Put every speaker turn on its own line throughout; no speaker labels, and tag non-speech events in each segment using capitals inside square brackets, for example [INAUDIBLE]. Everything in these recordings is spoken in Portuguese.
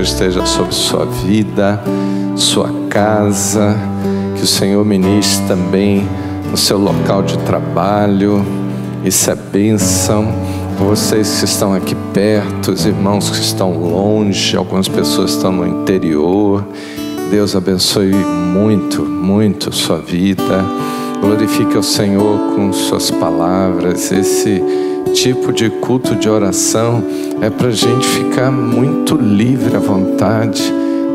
Senhor esteja sobre sua vida, sua casa, que o Senhor ministre também no seu local de trabalho. Isso é bênção. Vocês que estão aqui perto, os irmãos que estão longe, algumas pessoas estão no interior. Deus abençoe muito, muito sua vida. Glorifique o Senhor com suas palavras. Esse tipo de culto de oração é para a gente ficar muito livre à vontade,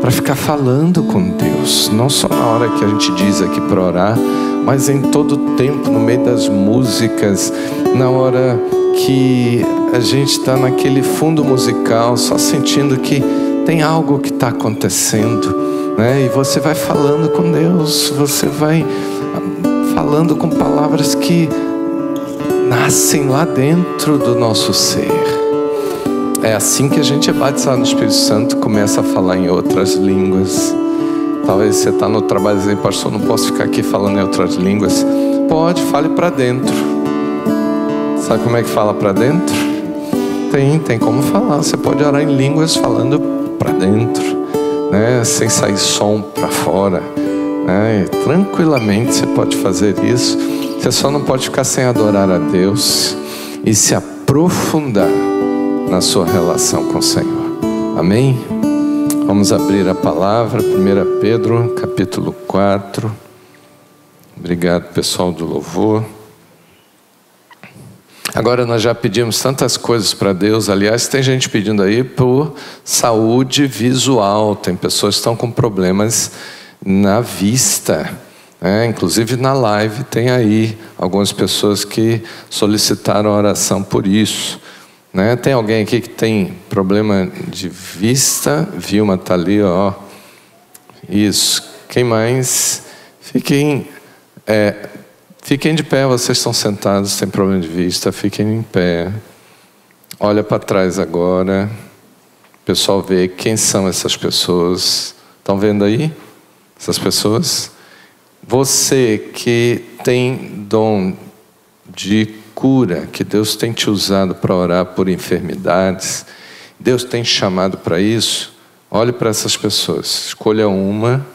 para ficar falando com Deus, não só na hora que a gente diz aqui para orar, mas em todo tempo, no meio das músicas, na hora que a gente está naquele fundo musical, só sentindo que tem algo que está acontecendo, né? E você vai falando com Deus, você vai falando com palavras que nascem lá dentro do nosso ser. É assim que a gente é batizado no Espírito Santo, começa a falar em outras línguas. Talvez você está no trabalho dizendo, pastor, não posso ficar aqui falando em outras línguas. Pode, fale para dentro. Sabe como é que fala para dentro? Tem, tem como falar. Você pode orar em línguas falando para dentro, né? sem sair som para fora. Né? tranquilamente você pode fazer isso. Você só não pode ficar sem adorar a Deus e se aprofundar na sua relação com o Senhor. Amém? Vamos abrir a palavra, 1 Pedro, capítulo 4. Obrigado, pessoal do louvor. Agora nós já pedimos tantas coisas para Deus. Aliás, tem gente pedindo aí por saúde visual. Tem pessoas que estão com problemas na vista. É, inclusive na live tem aí algumas pessoas que solicitaram oração por isso. Né? Tem alguém aqui que tem problema de vista? Vilma está ali, ó. Isso. Quem mais? Fiquem é, Fiquem de pé, vocês estão sentados, tem problema de vista, fiquem em pé. Olha para trás agora. O pessoal vê quem são essas pessoas. Estão vendo aí? Essas pessoas? Você que tem dom de cura, que Deus tem te usado para orar por enfermidades, Deus tem chamado para isso. Olhe para essas pessoas, escolha uma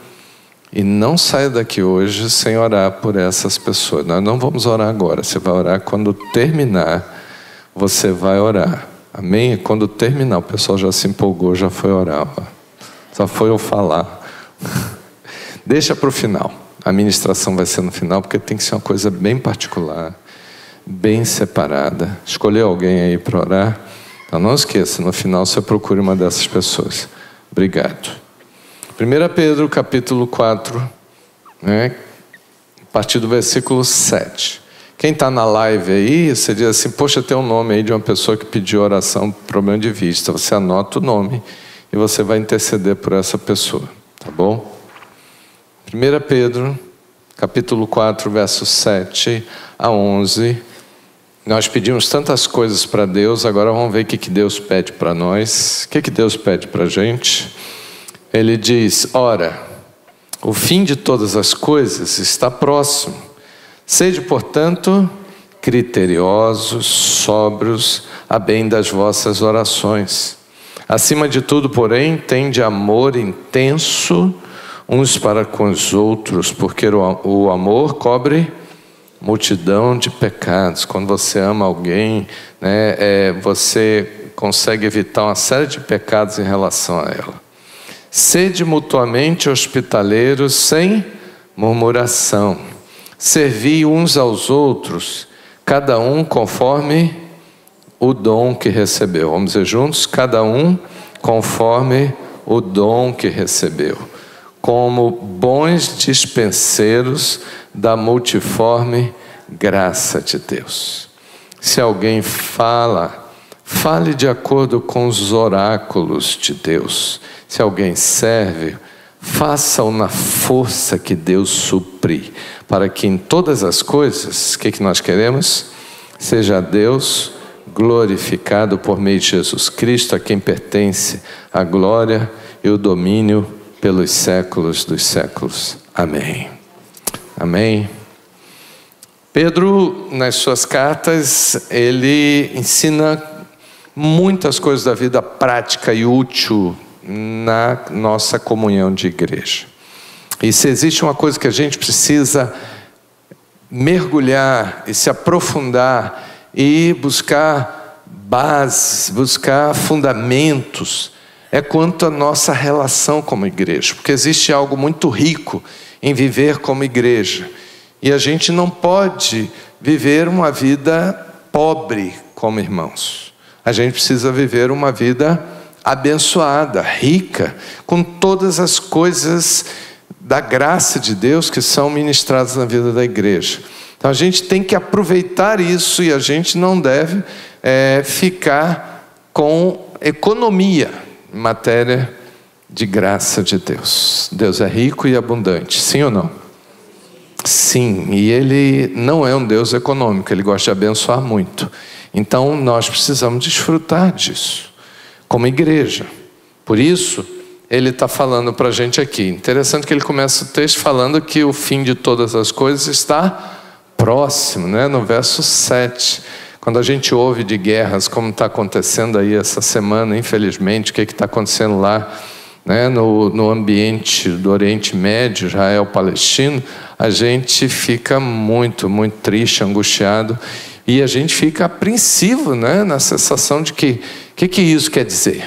e não saia daqui hoje sem orar por essas pessoas. Nós não vamos orar agora. Você vai orar quando terminar. Você vai orar. Amém? Quando terminar, o pessoal já se empolgou, já foi orar. Só foi eu falar. [LAUGHS] Deixa para o final. A ministração vai ser no final, porque tem que ser uma coisa bem particular, bem separada. Escolher alguém aí para orar. Então não esqueça, no final você procure uma dessas pessoas. Obrigado. 1 Pedro capítulo 4, né, a partir do versículo 7. Quem está na live aí, você diz assim, poxa, tem um nome aí de uma pessoa que pediu oração por problema de vista. Você anota o nome e você vai interceder por essa pessoa, tá bom? 1 Pedro, capítulo 4, versos 7 a 11. Nós pedimos tantas coisas para Deus, agora vamos ver o que, que Deus pede para nós. O que, que Deus pede para a gente? Ele diz: Ora, o fim de todas as coisas está próximo. Sede, portanto, criteriosos, sóbrios, a bem das vossas orações. Acima de tudo, porém, tende amor intenso uns para com os outros, porque o amor cobre multidão de pecados. Quando você ama alguém, né, é, você consegue evitar uma série de pecados em relação a ela. Sede mutuamente hospitaleiros sem murmuração. Servi uns aos outros, cada um conforme o dom que recebeu. Vamos dizer juntos? Cada um conforme o dom que recebeu. Como bons dispenseiros da multiforme graça de Deus. Se alguém fala, Fale de acordo com os oráculos de Deus. Se alguém serve, faça-o na força que Deus supri, para que em todas as coisas, o que, que nós queremos? Seja Deus glorificado por meio de Jesus Cristo, a quem pertence a glória e o domínio pelos séculos dos séculos. Amém. Amém. Pedro, nas suas cartas, ele ensina muitas coisas da vida prática e útil na nossa comunhão de igreja. E se existe uma coisa que a gente precisa mergulhar e se aprofundar e buscar bases, buscar fundamentos, é quanto à nossa relação como igreja, porque existe algo muito rico em viver como igreja. E a gente não pode viver uma vida pobre como irmãos. A gente precisa viver uma vida abençoada, rica, com todas as coisas da graça de Deus que são ministradas na vida da igreja. Então a gente tem que aproveitar isso e a gente não deve é, ficar com economia matéria de graça de Deus. Deus é rico e abundante, sim ou não? Sim, e Ele não é um Deus econômico, Ele gosta de abençoar muito. Então nós precisamos desfrutar disso, como igreja. Por isso, ele está falando para a gente aqui. Interessante que ele começa o texto falando que o fim de todas as coisas está próximo, né? no verso 7. Quando a gente ouve de guerras, como está acontecendo aí essa semana, infelizmente, o que está acontecendo lá né? no, no ambiente do Oriente Médio, Israel, Palestino, a gente fica muito, muito triste, angustiado e a gente fica apreensivo né? na sensação de que o que, que isso quer dizer?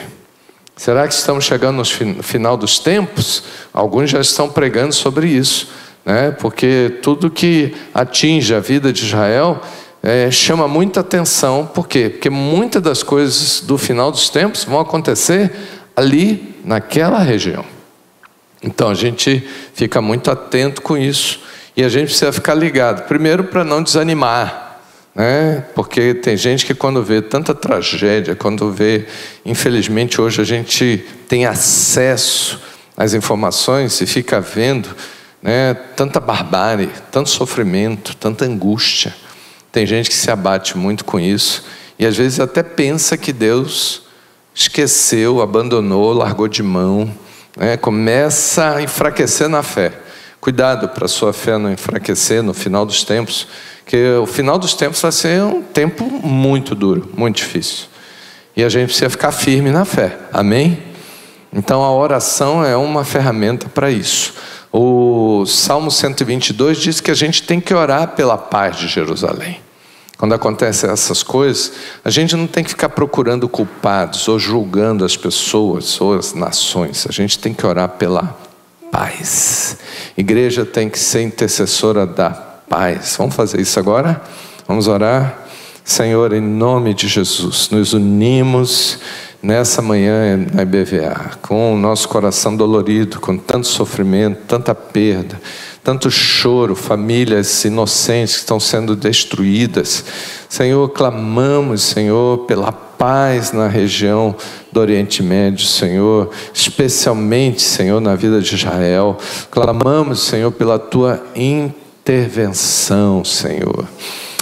Será que estamos chegando no final dos tempos? Alguns já estão pregando sobre isso né? porque tudo que atinge a vida de Israel é, chama muita atenção. Por quê? Porque muitas das coisas do final dos tempos vão acontecer ali, naquela região. Então a gente fica muito atento com isso e a gente precisa ficar ligado. Primeiro, para não desanimar, né? porque tem gente que, quando vê tanta tragédia, quando vê, infelizmente, hoje a gente tem acesso às informações e fica vendo né? tanta barbárie, tanto sofrimento, tanta angústia. Tem gente que se abate muito com isso e às vezes até pensa que Deus esqueceu, abandonou, largou de mão, né? começa a enfraquecer na fé. Cuidado para sua fé não enfraquecer no final dos tempos, que o final dos tempos vai ser um tempo muito duro, muito difícil. E a gente precisa ficar firme na fé. Amém? Então a oração é uma ferramenta para isso. O Salmo 122 diz que a gente tem que orar pela paz de Jerusalém. Quando acontecem essas coisas, a gente não tem que ficar procurando culpados ou julgando as pessoas ou as nações. A gente tem que orar pela paz. Igreja tem que ser intercessora da paz. Vamos fazer isso agora? Vamos orar? Senhor, em nome de Jesus, nos unimos nessa manhã na IBVA, com o nosso coração dolorido, com tanto sofrimento, tanta perda, tanto choro, famílias inocentes que estão sendo destruídas. Senhor, clamamos, Senhor, pela paz na região do Oriente Médio, Senhor, especialmente, Senhor, na vida de Israel. Clamamos, Senhor, pela tua intervenção, Senhor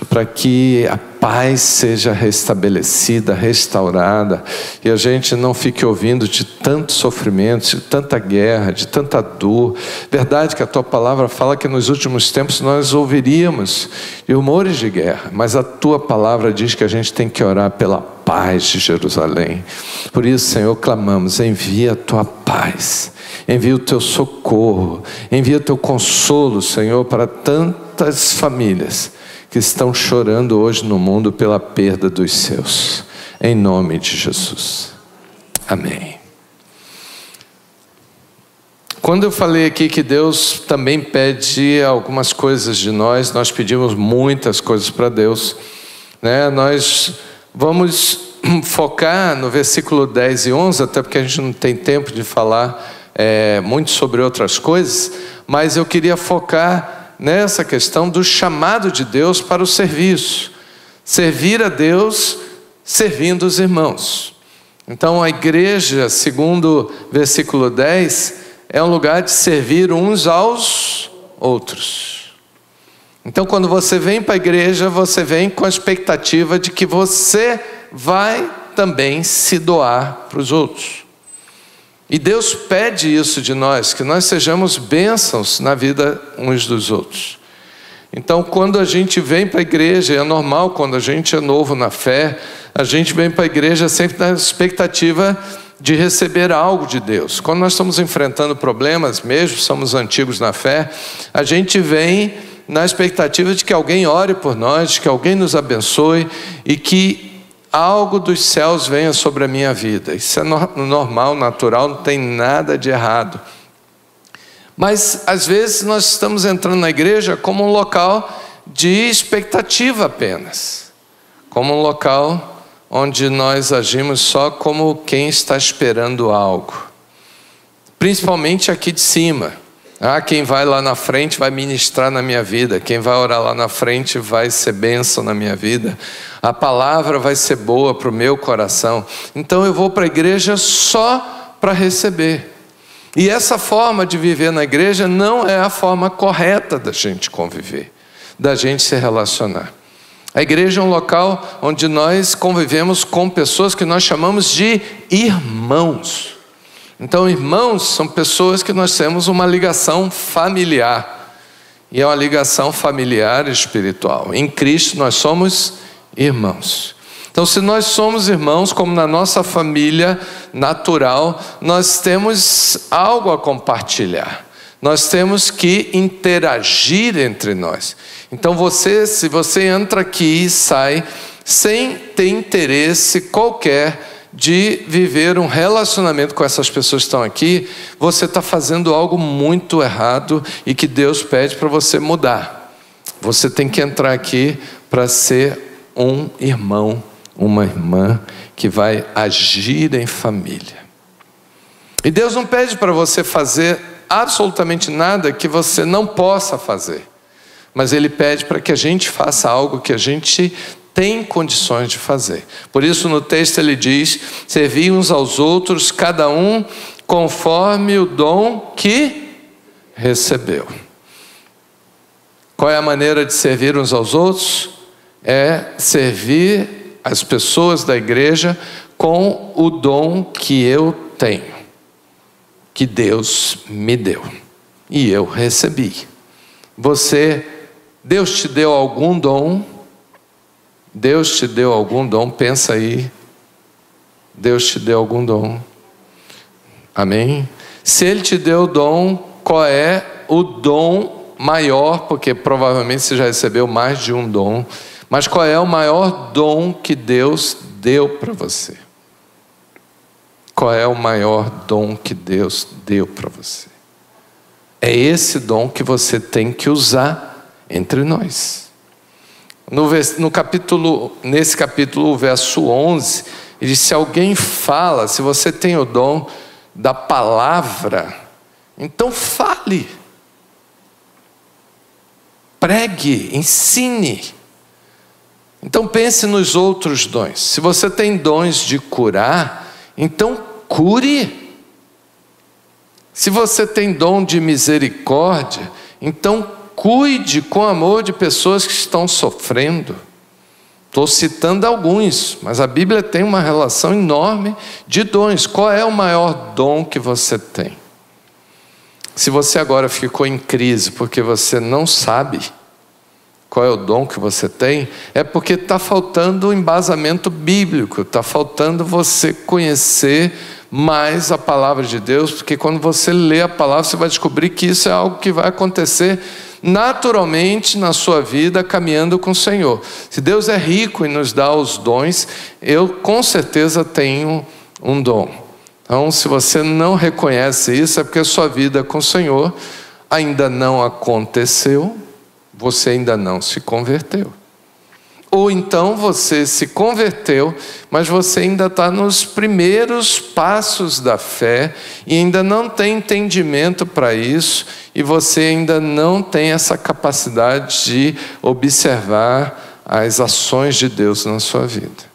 para que a paz seja restabelecida, restaurada, e a gente não fique ouvindo de tanto sofrimento, de tanta guerra, de tanta dor. Verdade que a tua palavra fala que nos últimos tempos nós ouviríamos rumores de guerra, mas a tua palavra diz que a gente tem que orar pela paz de Jerusalém. Por isso, Senhor, clamamos: envia a tua paz, envia o teu socorro, envia o teu consolo, Senhor, para tantas famílias que estão chorando hoje no mundo pela perda dos seus. Em nome de Jesus. Amém. Quando eu falei aqui que Deus também pede algumas coisas de nós, nós pedimos muitas coisas para Deus, né? Nós vamos [CLEARS THROAT] focar no versículo 10 e 11, até porque a gente não tem tempo de falar é, muito sobre outras coisas, mas eu queria focar nessa questão do chamado de Deus para o serviço. Servir a Deus servindo os irmãos. Então a igreja, segundo versículo 10, é um lugar de servir uns aos outros. Então quando você vem para a igreja, você vem com a expectativa de que você vai também se doar para os outros. E Deus pede isso de nós, que nós sejamos bênçãos na vida uns dos outros. Então, quando a gente vem para a igreja, é normal quando a gente é novo na fé, a gente vem para a igreja sempre na expectativa de receber algo de Deus. Quando nós estamos enfrentando problemas, mesmo somos antigos na fé, a gente vem na expectativa de que alguém ore por nós, de que alguém nos abençoe e que algo dos céus venha sobre a minha vida. Isso é normal, natural, não tem nada de errado. Mas às vezes nós estamos entrando na igreja como um local de expectativa apenas, como um local onde nós agimos só como quem está esperando algo, principalmente aqui de cima. Ah, quem vai lá na frente vai ministrar na minha vida, quem vai orar lá na frente vai ser bênção na minha vida, a palavra vai ser boa para o meu coração. Então eu vou para a igreja só para receber. E essa forma de viver na igreja não é a forma correta da gente conviver, da gente se relacionar. A igreja é um local onde nós convivemos com pessoas que nós chamamos de irmãos. Então, irmãos são pessoas que nós temos uma ligação familiar. E é uma ligação familiar espiritual. Em Cristo nós somos irmãos. Então, se nós somos irmãos, como na nossa família natural, nós temos algo a compartilhar. Nós temos que interagir entre nós. Então, você, se você entra aqui e sai sem ter interesse qualquer de viver um relacionamento com essas pessoas que estão aqui, você está fazendo algo muito errado e que Deus pede para você mudar. Você tem que entrar aqui para ser um irmão uma irmã que vai agir em família. E Deus não pede para você fazer absolutamente nada que você não possa fazer, mas Ele pede para que a gente faça algo que a gente tem condições de fazer. Por isso, no texto ele diz: servir uns aos outros, cada um conforme o dom que recebeu. Qual é a maneira de servir uns aos outros? É servir as pessoas da igreja com o dom que eu tenho, que Deus me deu e eu recebi. Você, Deus te deu algum dom? Deus te deu algum dom? Pensa aí. Deus te deu algum dom? Amém? Se Ele te deu o dom, qual é o dom maior? Porque provavelmente você já recebeu mais de um dom. Mas qual é o maior dom que Deus deu para você? Qual é o maior dom que Deus deu para você? É esse dom que você tem que usar entre nós. No, no capítulo, nesse capítulo, o verso 11, ele diz: se alguém fala, se você tem o dom da palavra, então fale, pregue, ensine. Então pense nos outros dons. Se você tem dons de curar, então cure. Se você tem dom de misericórdia, então cuide com amor de pessoas que estão sofrendo. Estou citando alguns, mas a Bíblia tem uma relação enorme de dons. Qual é o maior dom que você tem? Se você agora ficou em crise porque você não sabe, qual é o dom que você tem, é porque está faltando o embasamento bíblico, está faltando você conhecer mais a palavra de Deus, porque quando você lê a palavra, você vai descobrir que isso é algo que vai acontecer naturalmente na sua vida caminhando com o Senhor. Se Deus é rico e nos dá os dons, eu com certeza tenho um dom. Então, se você não reconhece isso, é porque a sua vida com o Senhor ainda não aconteceu você ainda não se converteu. Ou então você se converteu, mas você ainda está nos primeiros passos da fé e ainda não tem entendimento para isso, e você ainda não tem essa capacidade de observar as ações de Deus na sua vida.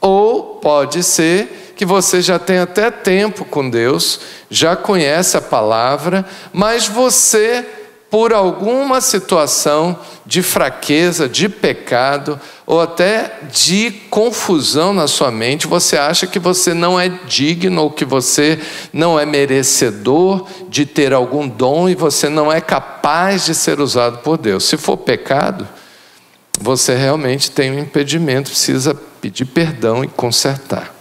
Ou pode ser que você já tem até tempo com Deus, já conhece a palavra, mas você, por alguma situação de fraqueza, de pecado, ou até de confusão na sua mente, você acha que você não é digno ou que você não é merecedor de ter algum dom e você não é capaz de ser usado por Deus. Se for pecado, você realmente tem um impedimento, precisa pedir perdão e consertar.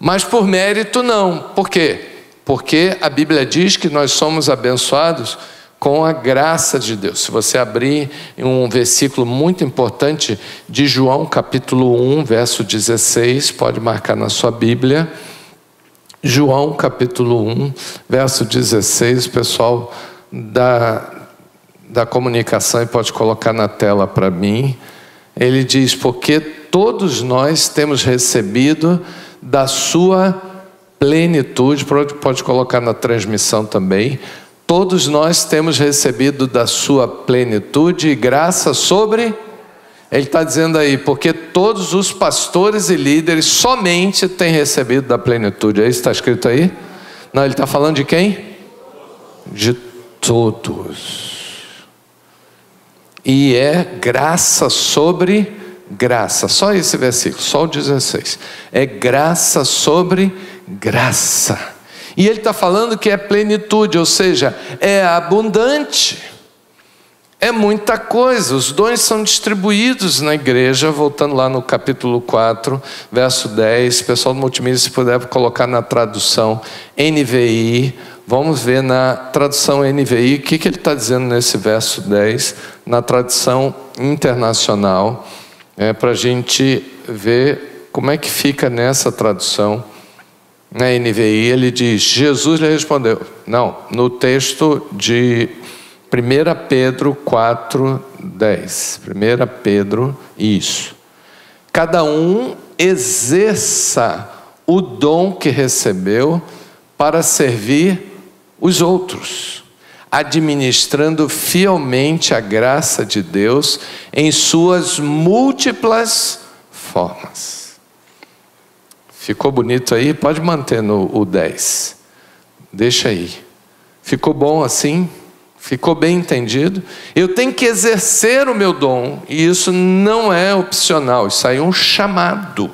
Mas por mérito, não. Por quê? Porque a Bíblia diz que nós somos abençoados com a graça de Deus. Se você abrir um versículo muito importante de João, capítulo 1, verso 16, pode marcar na sua Bíblia. João, capítulo 1, verso 16, o pessoal da, da comunicação pode colocar na tela para mim. Ele diz: Porque todos nós temos recebido da sua plenitude, pode colocar na transmissão também Todos nós temos recebido da sua plenitude e graça sobre. Ele está dizendo aí, porque todos os pastores e líderes somente têm recebido da plenitude. É isso que está escrito aí? Não, ele está falando de quem? De todos. E é graça sobre graça. Só esse versículo, só o 16. É graça sobre graça. E ele está falando que é plenitude, ou seja, é abundante. É muita coisa, os dons são distribuídos na igreja, voltando lá no capítulo 4, verso 10. Pessoal do multimídia, se puder colocar na tradução NVI, vamos ver na tradução NVI o que, que ele está dizendo nesse verso 10, na tradução internacional, é, para a gente ver como é que fica nessa tradução na NVI, ele diz: Jesus lhe respondeu. Não, no texto de 1 Pedro 4, 10. 1 Pedro, isso. Cada um exerça o dom que recebeu para servir os outros, administrando fielmente a graça de Deus em suas múltiplas formas. Ficou bonito aí? Pode manter no o 10. Deixa aí. Ficou bom assim? Ficou bem entendido? Eu tenho que exercer o meu dom, e isso não é opcional, isso aí é um chamado.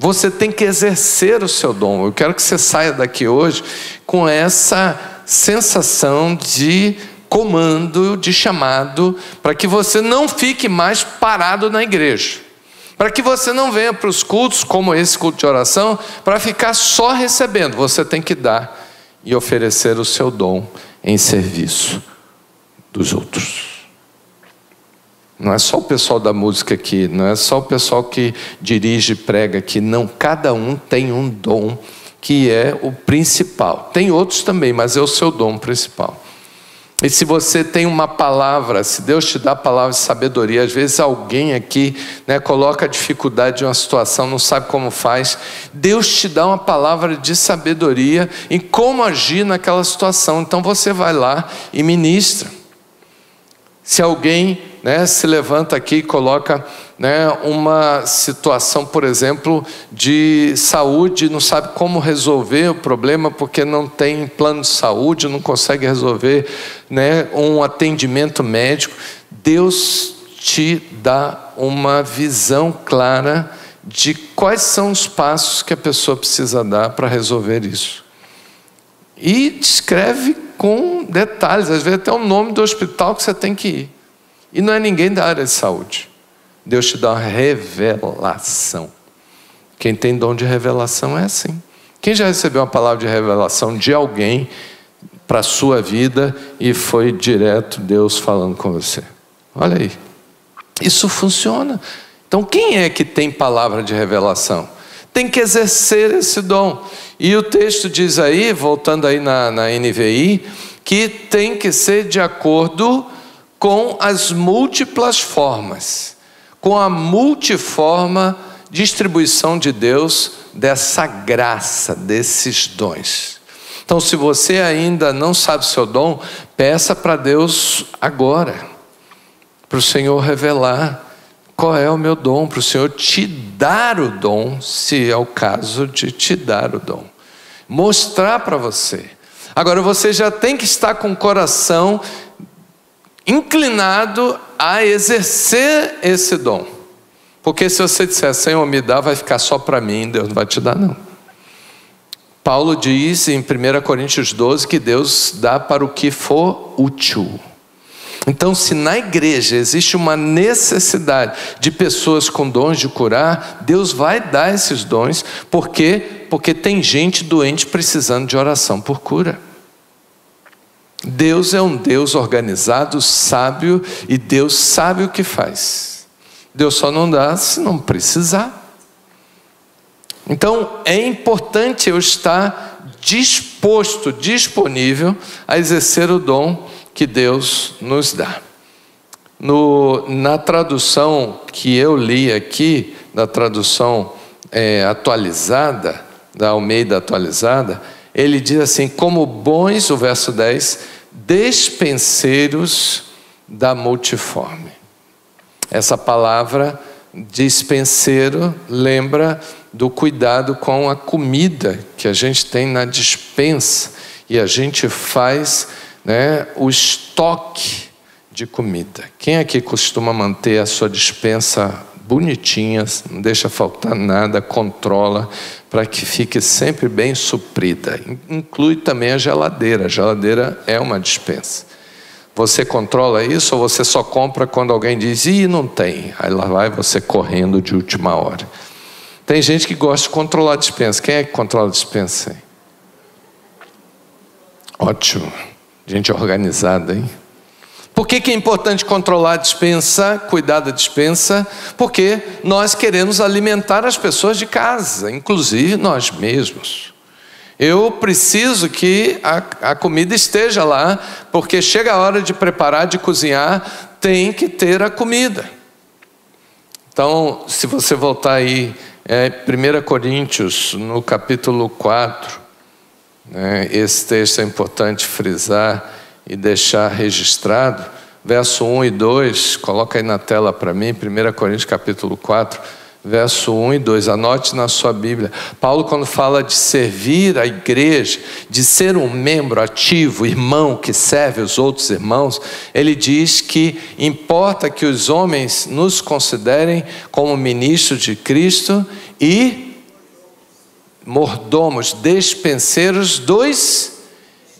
Você tem que exercer o seu dom. Eu quero que você saia daqui hoje com essa sensação de comando, de chamado, para que você não fique mais parado na igreja. Para que você não venha para os cultos, como esse culto de oração, para ficar só recebendo. Você tem que dar e oferecer o seu dom em serviço dos outros. Não é só o pessoal da música aqui, não é só o pessoal que dirige e prega aqui, não. Cada um tem um dom que é o principal. Tem outros também, mas é o seu dom principal. E se você tem uma palavra, se Deus te dá a palavra de sabedoria, às vezes alguém aqui né, coloca a dificuldade de uma situação, não sabe como faz, Deus te dá uma palavra de sabedoria em como agir naquela situação. Então você vai lá e ministra. Se alguém né, se levanta aqui e coloca né, uma situação, por exemplo, de saúde, não sabe como resolver o problema porque não tem plano de saúde, não consegue resolver né, um atendimento médico, Deus te dá uma visão clara de quais são os passos que a pessoa precisa dar para resolver isso. E descreve com detalhes, às vezes até o nome do hospital que você tem que ir. E não é ninguém da área de saúde. Deus te dá uma revelação. Quem tem dom de revelação é assim. Quem já recebeu uma palavra de revelação de alguém para a sua vida e foi direto Deus falando com você? Olha aí. Isso funciona. Então, quem é que tem palavra de revelação? Tem que exercer esse dom. E o texto diz aí, voltando aí na, na NVI, que tem que ser de acordo com as múltiplas formas, com a multiforma distribuição de Deus dessa graça, desses dons. Então, se você ainda não sabe seu dom, peça para Deus agora, para o Senhor revelar qual é o meu dom, para o Senhor te dar o dom, se é o caso de te dar o dom. Mostrar para você. Agora você já tem que estar com o coração inclinado a exercer esse dom. Porque se você disser, Senhor, me dá, vai ficar só para mim, Deus não vai te dar, não. Paulo diz em 1 Coríntios 12 que Deus dá para o que for útil. Então, se na igreja existe uma necessidade de pessoas com dons de curar, Deus vai dar esses dons, por quê? Porque tem gente doente precisando de oração por cura. Deus é um Deus organizado, sábio, e Deus sabe o que faz. Deus só não dá se não precisar. Então, é importante eu estar disposto, disponível a exercer o dom que Deus nos dá. No, na tradução que eu li aqui, na tradução é, atualizada, da Almeida atualizada, ele diz assim: como bons, o verso 10, despenseiros da multiforme. Essa palavra dispenseiro lembra do cuidado com a comida que a gente tem na dispensa e a gente faz né, o estoque de comida. Quem aqui costuma manter a sua dispensa bonitinha, não deixa faltar nada, controla para que fique sempre bem suprida. Inclui também a geladeira. A geladeira é uma dispensa. Você controla isso ou você só compra quando alguém diz, e não tem? Aí lá vai você correndo de última hora. Tem gente que gosta de controlar a dispensa. Quem é que controla a dispensa? Ótimo. Gente organizada, hein? Por que, que, é importante controlar a dispensa, cuidar da dispensa? Porque nós queremos alimentar as pessoas de casa, inclusive nós mesmos. Eu preciso que a, a comida esteja lá, porque chega a hora de preparar, de cozinhar, tem que ter a comida. Então, se você voltar aí, é, 1 Coríntios, no capítulo 4, né? Esse texto é importante frisar e deixar registrado. Verso 1 e 2, coloca aí na tela para mim, 1 Coríntios capítulo 4, verso 1 e 2, anote na sua Bíblia. Paulo, quando fala de servir a igreja, de ser um membro ativo, irmão que serve os outros irmãos, ele diz que importa que os homens nos considerem como ministros de Cristo e mordomos, despenseiros dos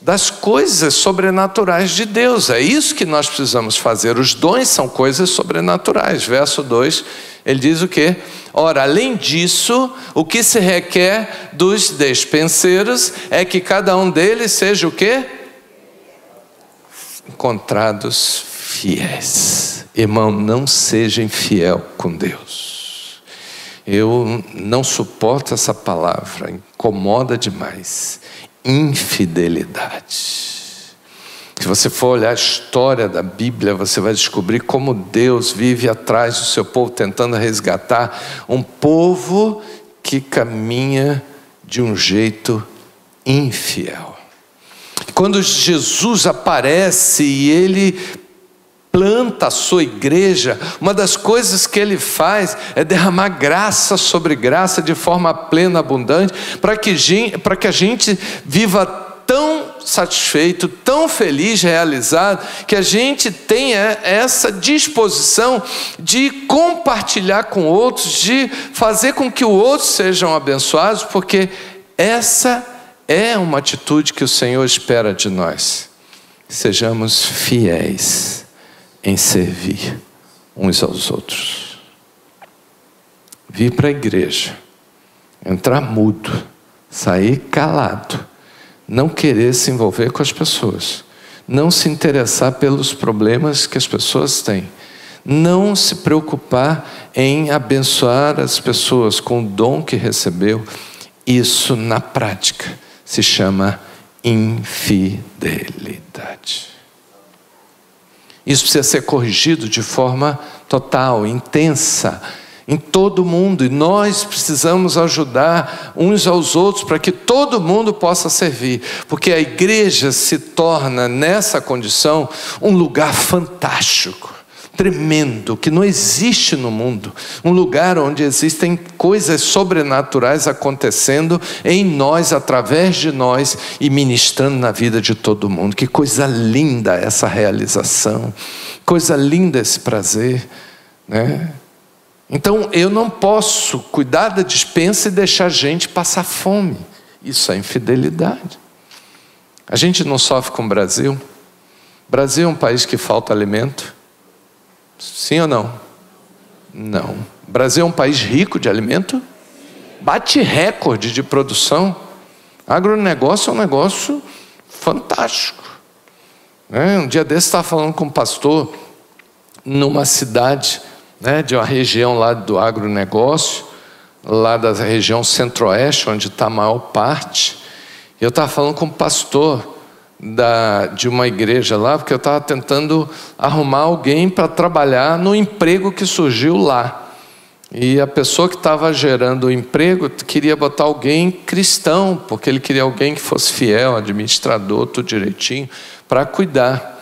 das coisas sobrenaturais de Deus. É isso que nós precisamos fazer. Os dons são coisas sobrenaturais. Verso 2, ele diz o quê? Ora, além disso, o que se requer dos despenseiros é que cada um deles seja o quê? Encontrados fiéis. Irmão, não seja infiel com Deus. Eu não suporto essa palavra, incomoda demais. Infidelidade. Se você for olhar a história da Bíblia, você vai descobrir como Deus vive atrás do seu povo, tentando resgatar um povo que caminha de um jeito infiel. Quando Jesus aparece e ele planta a sua igreja, uma das coisas que ele faz é derramar graça sobre graça de forma plena, abundante, para que, que a gente viva tão satisfeito, tão feliz, realizado, que a gente tenha essa disposição de compartilhar com outros, de fazer com que outros sejam abençoados, porque essa é uma atitude que o Senhor espera de nós. Sejamos fiéis em servir uns aos outros. Vir para a igreja, entrar mudo, sair calado, não querer se envolver com as pessoas, não se interessar pelos problemas que as pessoas têm, não se preocupar em abençoar as pessoas com o dom que recebeu, isso na prática se chama infidelidade. Isso precisa ser corrigido de forma total, intensa, em todo mundo, e nós precisamos ajudar uns aos outros para que todo mundo possa servir, porque a igreja se torna, nessa condição, um lugar fantástico tremendo que não existe no mundo, um lugar onde existem coisas sobrenaturais acontecendo em nós, através de nós e ministrando na vida de todo mundo. Que coisa linda essa realização, coisa linda esse prazer, né? Então eu não posso cuidar da dispensa e deixar a gente passar fome. Isso é infidelidade. A gente não sofre com o Brasil. O Brasil é um país que falta alimento. Sim ou não? Não. O Brasil é um país rico de alimento. Bate recorde de produção. Agronegócio é um negócio fantástico. É, um dia desse estava falando com um pastor numa cidade né, de uma região lá do agronegócio, lá da região centro-oeste, onde está a maior parte. Eu estava falando com um pastor da, de uma igreja lá, porque eu estava tentando arrumar alguém para trabalhar no emprego que surgiu lá. E a pessoa que estava gerando o emprego queria botar alguém cristão, porque ele queria alguém que fosse fiel, administrador, tudo direitinho, para cuidar.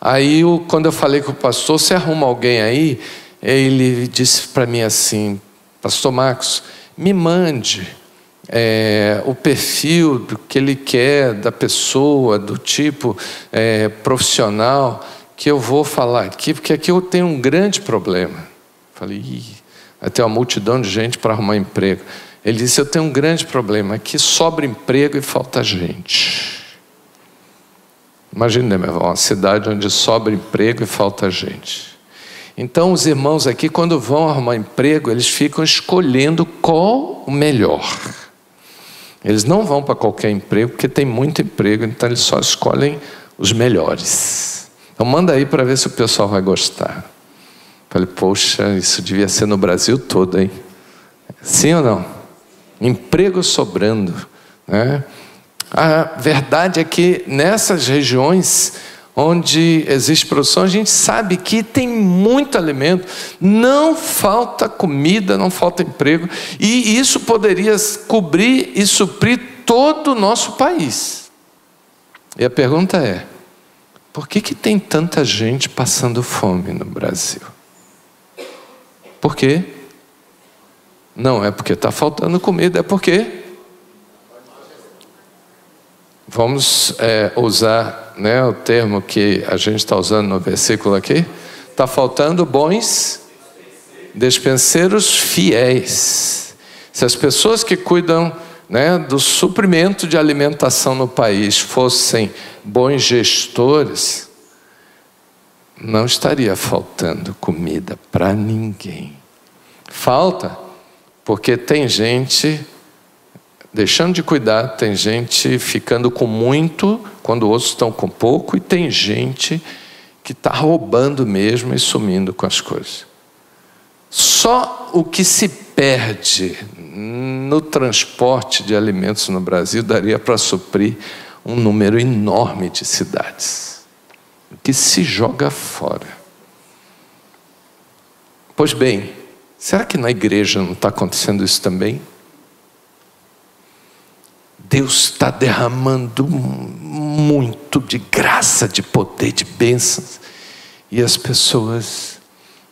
Aí, quando eu falei com o pastor, você arruma alguém aí? ele disse para mim assim, Pastor Marcos, me mande é, o perfil do que ele quer da pessoa, do tipo é, profissional, que eu vou falar aqui, porque aqui eu tenho um grande problema. Falei, Ih, vai ter uma multidão de gente para arrumar emprego. Ele disse: Eu tenho um grande problema, aqui sobra emprego e falta gente. Imagina, né, meu irmão, uma cidade onde sobra emprego e falta gente. Então, os irmãos aqui, quando vão arrumar emprego, eles ficam escolhendo qual o melhor. Eles não vão para qualquer emprego, porque tem muito emprego, então eles só escolhem os melhores. Então, manda aí para ver se o pessoal vai gostar. Falei, poxa, isso devia ser no Brasil todo, hein? Sim ou não? Emprego sobrando. Né? A verdade é que nessas regiões onde existe produção, a gente sabe que tem muito alimento, não falta comida, não falta emprego, e isso poderia cobrir e suprir todo o nosso país. E a pergunta é: por que, que tem tanta gente passando fome no Brasil? Por quê? Não é porque está faltando comida, é porque Vamos é, usar né, o termo que a gente está usando no versículo aqui. Está faltando bons despenseiros fiéis. Se as pessoas que cuidam né, do suprimento de alimentação no país fossem bons gestores, não estaria faltando comida para ninguém. Falta porque tem gente deixando de cuidar, tem gente ficando com muito quando outros estão com pouco, e tem gente que está roubando mesmo e sumindo com as coisas. Só o que se perde no transporte de alimentos no Brasil daria para suprir um número enorme de cidades. O que se joga fora. Pois bem, será que na igreja não está acontecendo isso também? Deus está derramando muito de graça, de poder, de bênçãos, e as pessoas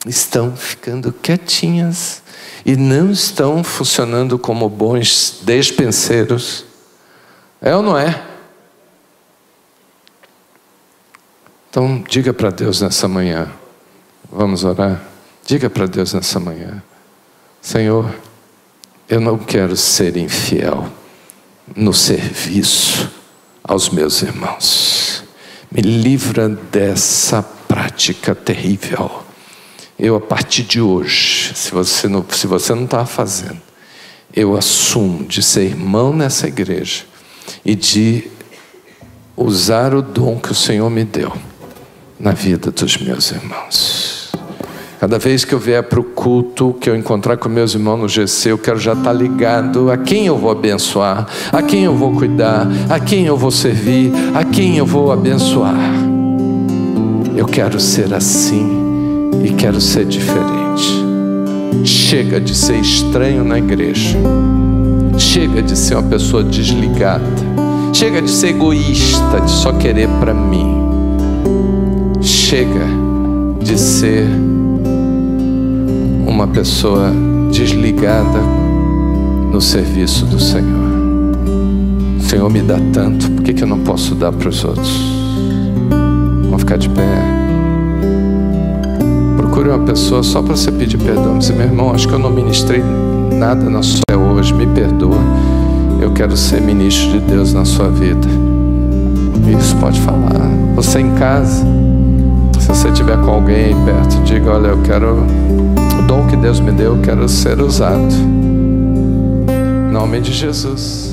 estão ficando quietinhas e não estão funcionando como bons despenseiros. É ou não é? Então, diga para Deus nessa manhã. Vamos orar? Diga para Deus nessa manhã: Senhor, eu não quero ser infiel no serviço aos meus irmãos. Me livra dessa prática terrível. Eu, a partir de hoje, se você não está se você não tá fazendo, eu assumo de ser irmão nessa igreja e de usar o dom que o Senhor me deu na vida dos meus irmãos. Cada vez que eu vier para o culto, que eu encontrar com meus irmãos no GC, eu quero já estar tá ligado a quem eu vou abençoar, a quem eu vou cuidar, a quem eu vou servir, a quem eu vou abençoar. Eu quero ser assim e quero ser diferente. Chega de ser estranho na igreja. Chega de ser uma pessoa desligada. Chega de ser egoísta, de só querer para mim. Chega de ser uma pessoa desligada no serviço do Senhor. O Senhor me dá tanto, por que, que eu não posso dar para os outros? Vamos ficar de pé. Procure uma pessoa só para você pedir perdão. Dizer, meu irmão, acho que eu não ministrei nada na sua hoje, me perdoa. Eu quero ser ministro de Deus na sua vida. Isso pode falar. Você em casa, se você estiver com alguém aí perto, diga: Olha, eu quero dom que Deus me deu, eu quero ser usado. Em nome de Jesus.